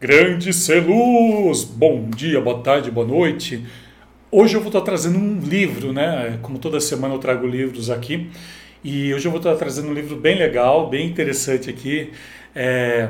Grande Celuz! Bom dia, boa tarde, boa noite. Hoje eu vou estar trazendo um livro, né? Como toda semana eu trago livros aqui. E hoje eu vou estar trazendo um livro bem legal, bem interessante aqui. É...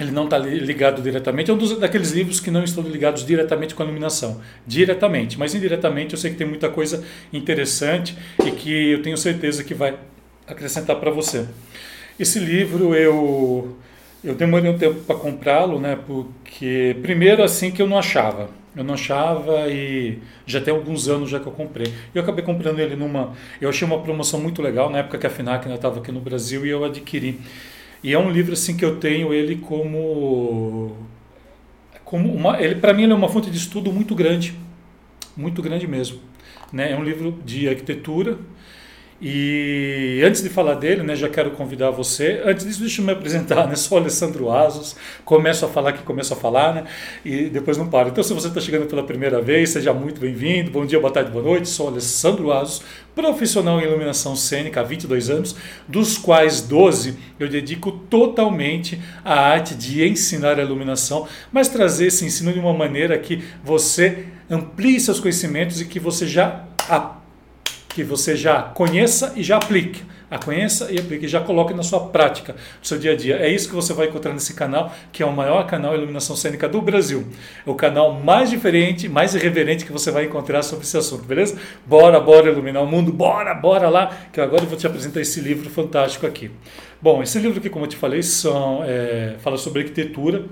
Ele não está ligado diretamente, é um dos, daqueles livros que não estão ligados diretamente com a iluminação. Diretamente, mas indiretamente eu sei que tem muita coisa interessante e que eu tenho certeza que vai acrescentar para você. Esse livro eu eu demorei um tempo para comprá-lo, né? Porque primeiro assim que eu não achava, eu não achava e já tem alguns anos já que eu comprei. Eu acabei comprando ele numa, eu achei uma promoção muito legal na época que a Finac ainda estava aqui no Brasil e eu adquiri. E é um livro assim que eu tenho ele como como uma, ele para mim ele é uma fonte de estudo muito grande, muito grande mesmo, né? É um livro de arquitetura e antes de falar dele, né, já quero convidar você. Antes disso, deixa eu me apresentar, né? Sou Alessandro Asos, começo a falar que começo a falar, né? E depois não paro. Então, se você está chegando pela primeira vez, seja muito bem-vindo. Bom dia, boa tarde, boa noite. Sou Alessandro Asos, profissional em iluminação cênica há 22 anos, dos quais 12 eu dedico totalmente à arte de ensinar a iluminação, mas trazer esse ensino de uma maneira que você amplie seus conhecimentos e que você já aprenda que você já conheça e já aplique. A conheça e aplique, já coloque na sua prática, no seu dia a dia. É isso que você vai encontrar nesse canal, que é o maior canal de iluminação cênica do Brasil. É o canal mais diferente, mais irreverente que você vai encontrar sobre esse assunto, beleza? Bora, bora iluminar o mundo, bora, bora lá, que agora eu vou te apresentar esse livro fantástico aqui. Bom, esse livro aqui, como eu te falei, são, é, fala sobre arquitetura,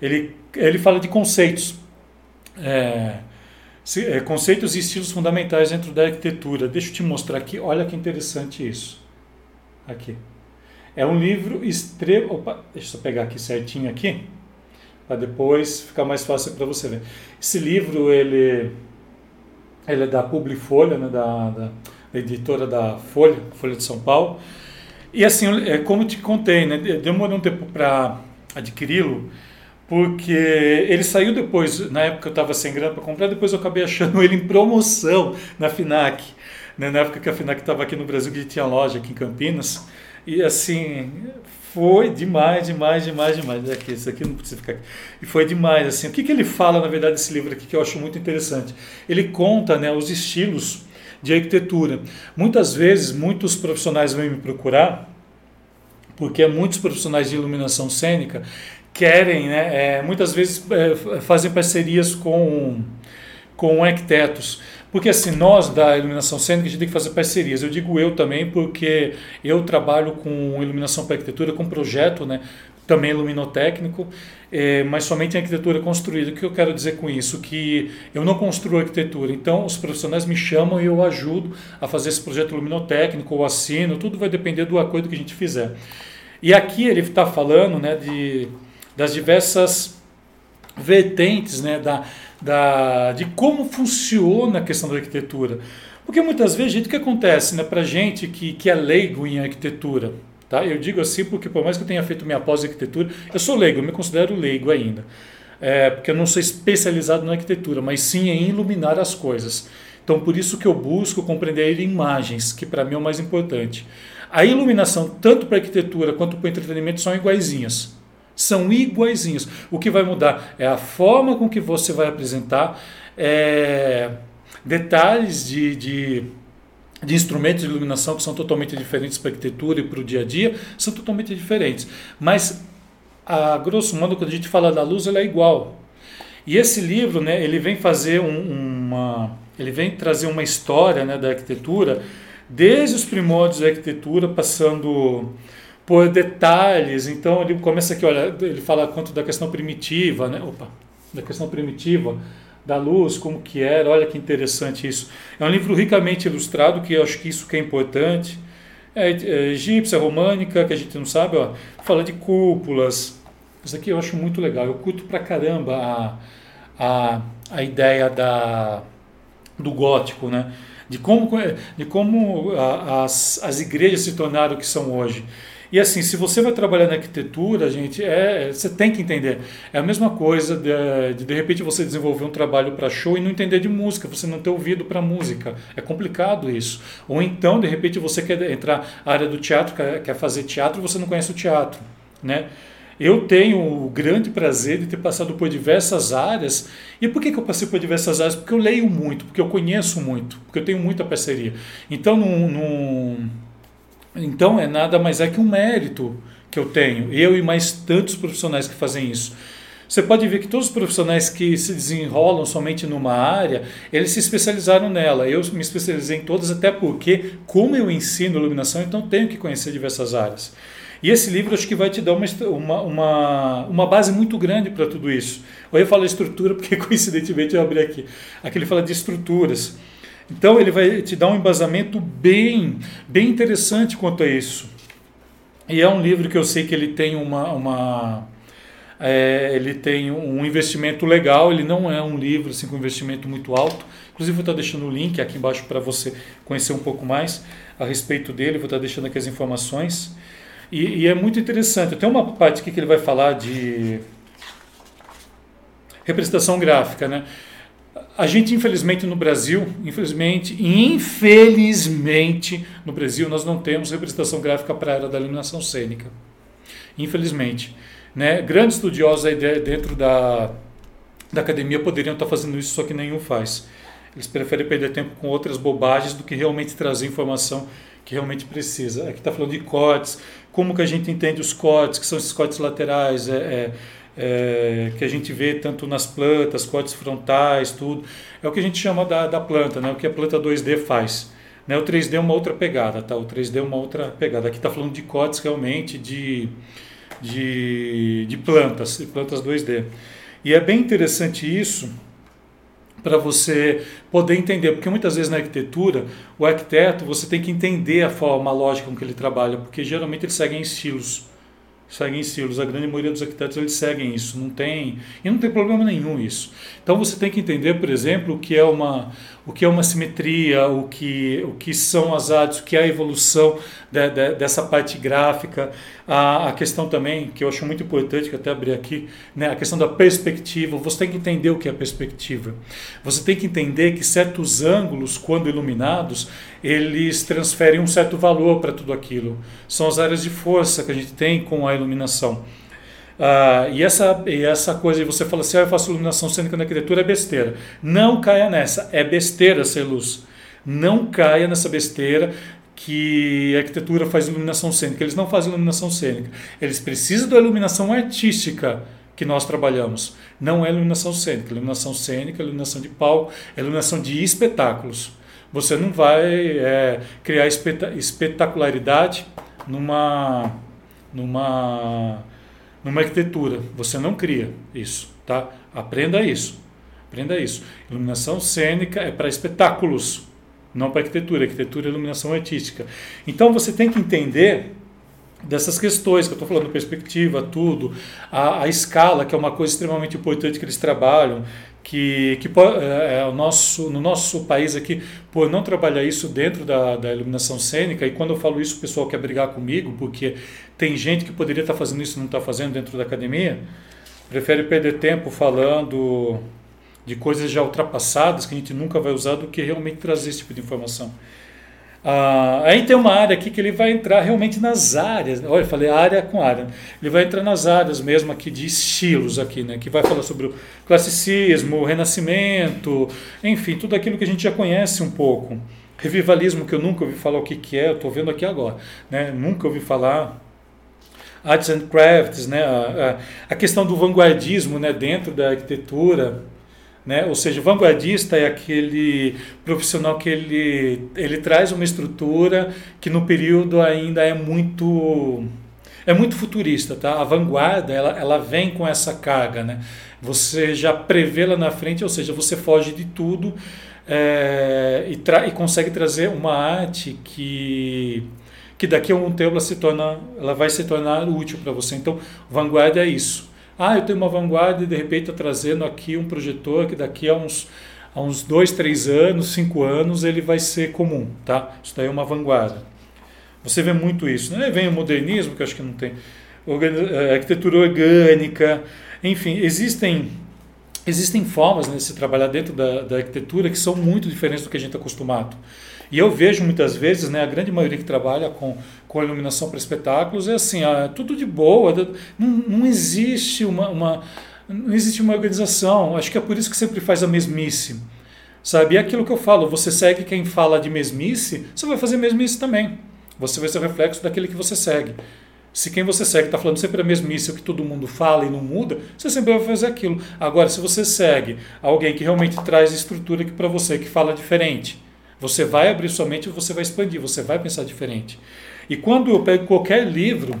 ele, ele fala de conceitos. É, conceitos e estilos fundamentais dentro da arquitetura. Deixa eu te mostrar aqui, olha que interessante isso. Aqui. É um livro extremo. Opa, deixa eu pegar aqui certinho aqui, para depois ficar mais fácil para você ver. Esse livro, ele, ele é da Publifolha, né, da, da, da editora da Folha, Folha de São Paulo. E assim, é como te contei, né, demorou um tempo para adquiri-lo, porque ele saiu depois, na época eu estava sem grana para comprar, depois eu acabei achando ele em promoção na FINAC, né? na época que a FINAC estava aqui no Brasil, que tinha loja aqui em Campinas, e assim, foi demais, demais, demais, demais. Aqui, isso aqui não precisa ficar aqui. E foi demais, assim. O que, que ele fala, na verdade, desse livro aqui, que eu acho muito interessante? Ele conta né, os estilos de arquitetura. Muitas vezes, muitos profissionais vêm me procurar, porque muitos profissionais de iluminação cênica querem, né, é, muitas vezes é, fazem parcerias com, com arquitetos. Porque assim, nós da iluminação cênica, a gente tem que fazer parcerias. Eu digo eu também porque eu trabalho com iluminação para arquitetura, com projeto, né? também luminotécnico, é, mas somente em arquitetura construída. O que eu quero dizer com isso? Que eu não construo arquitetura, então os profissionais me chamam e eu ajudo a fazer esse projeto luminotécnico, ou assino, tudo vai depender do acordo que a gente fizer. E aqui ele está falando né, de das diversas vertentes né, da, da, de como funciona a questão da arquitetura. Porque muitas vezes, gente, o que acontece né, para gente que, que é leigo em arquitetura? Tá? Eu digo assim porque, por mais que eu tenha feito minha pós-arquitetura, eu sou leigo, eu me considero leigo ainda. É, porque eu não sou especializado na arquitetura, mas sim em iluminar as coisas. Então, por isso que eu busco compreender imagens, que para mim é o mais importante. A iluminação, tanto para arquitetura quanto para entretenimento, são iguaizinhas. São iguaizinhos. O que vai mudar é a forma com que você vai apresentar é, detalhes de, de, de, instrumentos de iluminação que são totalmente diferentes para a arquitetura e para o dia a dia, são totalmente diferentes. Mas, a grosso modo, quando a gente fala da luz, ela é igual. E esse livro, né, ele vem fazer um, uma, ele vem trazer uma história né, da arquitetura desde os primórdios da arquitetura, passando por detalhes. Então ele começa aqui, olha, ele fala quanto da questão primitiva, né? Opa, da questão primitiva da luz, como que era, olha que interessante isso. É um livro ricamente ilustrado, que eu acho que isso que é importante. É, é egípcia, românica, que a gente não sabe, ó, fala de cúpulas. Isso aqui eu acho muito legal. Eu curto pra caramba a, a, a ideia da, do gótico, né? De como, de como as, as igrejas se tornaram o que são hoje. E assim, se você vai trabalhar na arquitetura, gente, é, você tem que entender. É a mesma coisa de de, de repente você desenvolver um trabalho para show e não entender de música, você não ter ouvido para música. É complicado isso. Ou então, de repente, você quer entrar na área do teatro, quer, quer fazer teatro, você não conhece o teatro, né? Eu tenho o grande prazer de ter passado por diversas áreas. E por que, que eu passei por diversas áreas? Porque eu leio muito, porque eu conheço muito, porque eu tenho muita parceria. Então, não, não, então é nada mais é que um mérito que eu tenho. Eu e mais tantos profissionais que fazem isso. Você pode ver que todos os profissionais que se desenrolam somente numa área, eles se especializaram nela. Eu me especializei em todas, até porque, como eu ensino iluminação, então tenho que conhecer diversas áreas. E esse livro acho que vai te dar uma, uma, uma, uma base muito grande para tudo isso. Ou eu falo estrutura porque coincidentemente eu abri aqui. Aqui ele fala de estruturas. Então ele vai te dar um embasamento bem, bem interessante quanto a isso. E é um livro que eu sei que ele tem uma, uma é, ele tem um investimento legal, ele não é um livro assim, com investimento muito alto. Inclusive, vou estar deixando o link aqui embaixo para você conhecer um pouco mais a respeito dele, vou estar deixando aqui as informações. E, e é muito interessante. Tem uma parte aqui que ele vai falar de representação gráfica, né? A gente, infelizmente, no Brasil, infelizmente, infelizmente, no Brasil, nós não temos representação gráfica para a área da iluminação cênica. Infelizmente. Né? Grandes estudiosos aí dentro da, da academia poderiam estar fazendo isso, só que nenhum faz. Eles preferem perder tempo com outras bobagens do que realmente trazer informação que realmente precisa. Aqui está falando de cortes, como que a gente entende os cortes, que são esses cortes laterais, é, é, é, que a gente vê tanto nas plantas, cortes frontais, tudo. É o que a gente chama da, da planta, né? o que a planta 2D faz. Né? O 3D é uma outra pegada, tá? O 3D é uma outra pegada. Aqui está falando de cortes realmente, de de, de plantas, de plantas 2D. E é bem interessante isso para você poder entender, porque muitas vezes na arquitetura, o arquiteto, você tem que entender a forma lógica com que ele trabalha, porque geralmente eles seguem estilos seguem estilos. A grande maioria dos arquitetos eles seguem isso, não tem e não tem problema nenhum isso. Então você tem que entender, por exemplo, o que é uma o que é uma simetria, o que o que são as artes, o que é a evolução de, de, dessa parte gráfica, a, a, questão também que eu acho muito importante que até abri aqui, né, a questão da perspectiva. Você tem que entender o que é perspectiva. Você tem que entender que certos ângulos, quando iluminados, eles transferem um certo valor para tudo aquilo. São as áreas de força que a gente tem com a iluminação. Ah, e, essa, e essa coisa de você fala assim, ah, eu faço iluminação cênica na arquitetura, é besteira. Não caia nessa, é besteira ser luz. Não caia nessa besteira que a arquitetura faz iluminação cênica. Eles não fazem iluminação cênica. Eles precisam da iluminação artística que nós trabalhamos. Não é iluminação cênica. Iluminação cênica, iluminação de palco, é iluminação de espetáculos. Você não vai é, criar espetacularidade numa, numa, numa arquitetura. Você não cria isso, tá? Aprenda isso. Aprenda isso. Iluminação cênica é para espetáculos, não para arquitetura. Arquitetura é iluminação artística. Então você tem que entender dessas questões que eu estou falando, perspectiva, tudo, a, a, escala, que é uma coisa extremamente importante que eles trabalham, que, que é, é, o nosso, no nosso país aqui, por não trabalhar isso dentro da, da iluminação cênica, e quando eu falo isso o pessoal quer brigar comigo, porque tem gente que poderia estar fazendo isso e não está fazendo dentro da academia, prefere perder tempo falando de coisas já ultrapassadas que a gente nunca vai usar do que realmente trazer esse tipo de informação. Ah, aí tem uma área aqui que ele vai entrar realmente nas áreas. Olha, eu falei área com área. Ele vai entrar nas áreas mesmo aqui de estilos aqui, né? Que vai falar sobre o classicismo, o renascimento, enfim, tudo aquilo que a gente já conhece um pouco. Revivalismo que eu nunca ouvi falar o que, que é, eu estou vendo aqui agora, né? Nunca ouvi falar. Arts and crafts, né? A, a, a questão do vanguardismo, né? Dentro da arquitetura né? Ou seja, vanguardista é aquele profissional que ele, ele traz uma estrutura que no período ainda é muito é muito futurista, tá? A vanguarda ela, ela vem com essa carga, né? Você já prevê lá na frente, ou seja, você foge de tudo é, e, tra e consegue trazer uma arte que que daqui a um tempo ela se torna, ela vai se tornar útil para você. Então, vanguarda é isso. Ah, eu tenho uma vanguarda e de repente estou trazendo aqui um projetor que daqui a uns, a uns dois, três anos, cinco anos, ele vai ser comum, tá? Isso daí é uma vanguarda. Você vê muito isso. Né? Vem o modernismo, que eu acho que não tem. Eh, arquitetura orgânica, enfim, existem existem formas né, de se trabalhar dentro da, da arquitetura que são muito diferentes do que a gente está acostumado. E eu vejo muitas vezes, né, a grande maioria que trabalha com, com iluminação para espetáculos é assim, ah, tudo de boa, não, não existe uma, uma, não existe uma organização. Acho que é por isso que sempre faz a mesmice. Sabe? E é aquilo que eu falo, você segue quem fala de mesmice, você vai fazer mesmice também. Você vai ser reflexo daquele que você segue. Se quem você segue está falando sempre a mesmice, o que todo mundo fala e não muda, você sempre vai fazer aquilo. Agora, se você segue alguém que realmente traz estrutura aqui para você, que fala diferente, você vai abrir sua mente você vai expandir, você vai pensar diferente. E quando eu pego qualquer livro,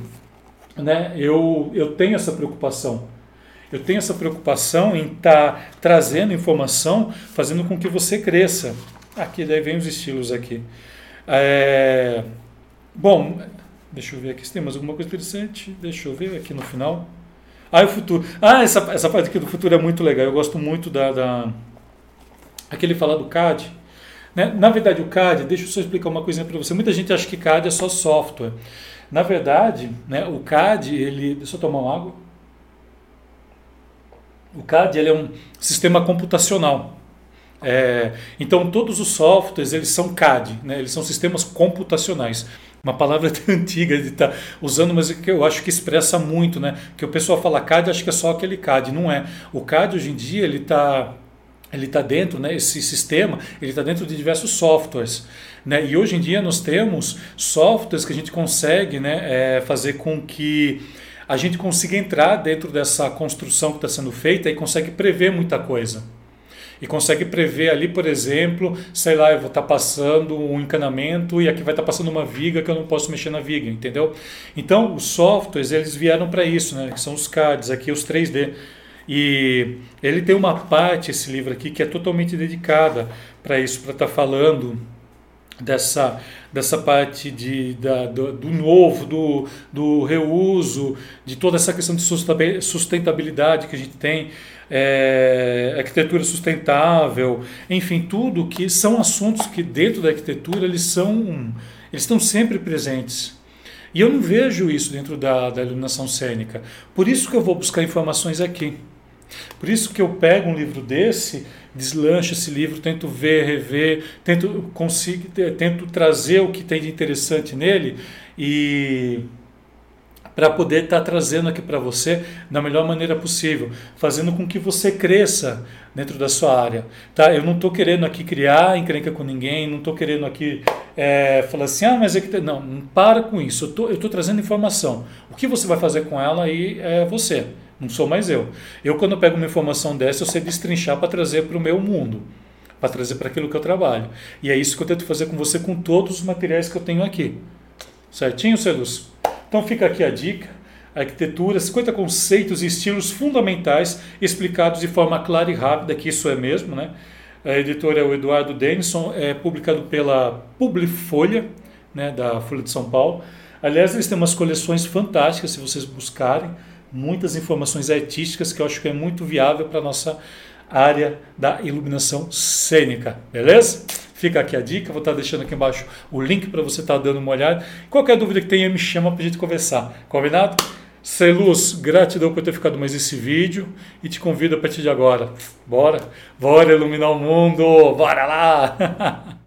né, eu, eu tenho essa preocupação. Eu tenho essa preocupação em estar tá trazendo informação, fazendo com que você cresça. Aqui, daí vem os estilos aqui. É, bom, Deixa eu ver aqui se tem mais alguma coisa interessante. Deixa eu ver aqui no final. Ah, o futuro. Ah, essa, essa parte aqui do futuro é muito legal. Eu gosto muito da. da... Aquele falar do CAD. Né? Na verdade, o CAD, deixa eu só explicar uma coisinha para você. Muita gente acha que CAD é só software. Na verdade, né, o CAD, ele. Deixa eu tomar uma água. O CAD ele é um sistema computacional. É, então todos os softwares eles são CAD, né? eles são sistemas computacionais uma palavra antiga de estar tá usando, mas que eu acho que expressa muito, né? Que o pessoal fala CAD, acho que é só aquele CAD, não é. O CAD hoje em dia ele está ele está dentro, né, esse sistema, ele está dentro de diversos softwares. Né, e hoje em dia nós temos softwares que a gente consegue né, é, fazer com que a gente consiga entrar dentro dessa construção que está sendo feita e consegue prever muita coisa e consegue prever ali, por exemplo, sei lá, eu vou estar tá passando um encanamento e aqui vai estar tá passando uma viga que eu não posso mexer na viga, entendeu? Então, os softwares, eles vieram para isso, né? Que são os CADs, aqui os 3D. E ele tem uma parte, esse livro aqui, que é totalmente dedicada para isso, para estar tá falando dessa, dessa parte de, da, do, do, novo, do, do reuso, de toda essa questão de sustentabilidade que a gente tem, é, arquitetura sustentável, enfim, tudo que são assuntos que dentro da arquitetura eles são eles estão sempre presentes. E eu não vejo isso dentro da, da iluminação cênica. Por isso que eu vou buscar informações aqui. Por isso que eu pego um livro desse, deslancho esse livro, tento ver, rever, tento, consigo, tento trazer o que tem de interessante nele e para poder estar tá trazendo aqui para você da melhor maneira possível, fazendo com que você cresça dentro da sua área. Tá? Eu não estou querendo aqui criar encrenca com ninguém, não estou querendo aqui é, falar assim, ah, mas é que... Não, não para com isso, eu estou trazendo informação. O que você vai fazer com ela aí é você não sou mais eu. Eu, quando eu pego uma informação dessa, eu sei destrinchar para trazer para o meu mundo, para trazer para aquilo que eu trabalho. E é isso que eu tento fazer com você com todos os materiais que eu tenho aqui. Certinho, Celus? Então fica aqui a dica. arquitetura, 50 conceitos e estilos fundamentais explicados de forma clara e rápida, que isso é mesmo, né? A editora é o Eduardo Denison, é publicado pela Publifolha, né, da Folha de São Paulo. Aliás, eles têm umas coleções fantásticas, se vocês buscarem muitas informações artísticas que eu acho que é muito viável para a nossa área da iluminação cênica, beleza? Fica aqui a dica, vou estar deixando aqui embaixo o link para você estar dando uma olhada. Qualquer dúvida que tenha, me chama para a gente conversar. Combinado? Celuz, gratidão por ter ficado mais esse vídeo e te convido a partir de agora. Bora? Bora iluminar o mundo! Bora lá!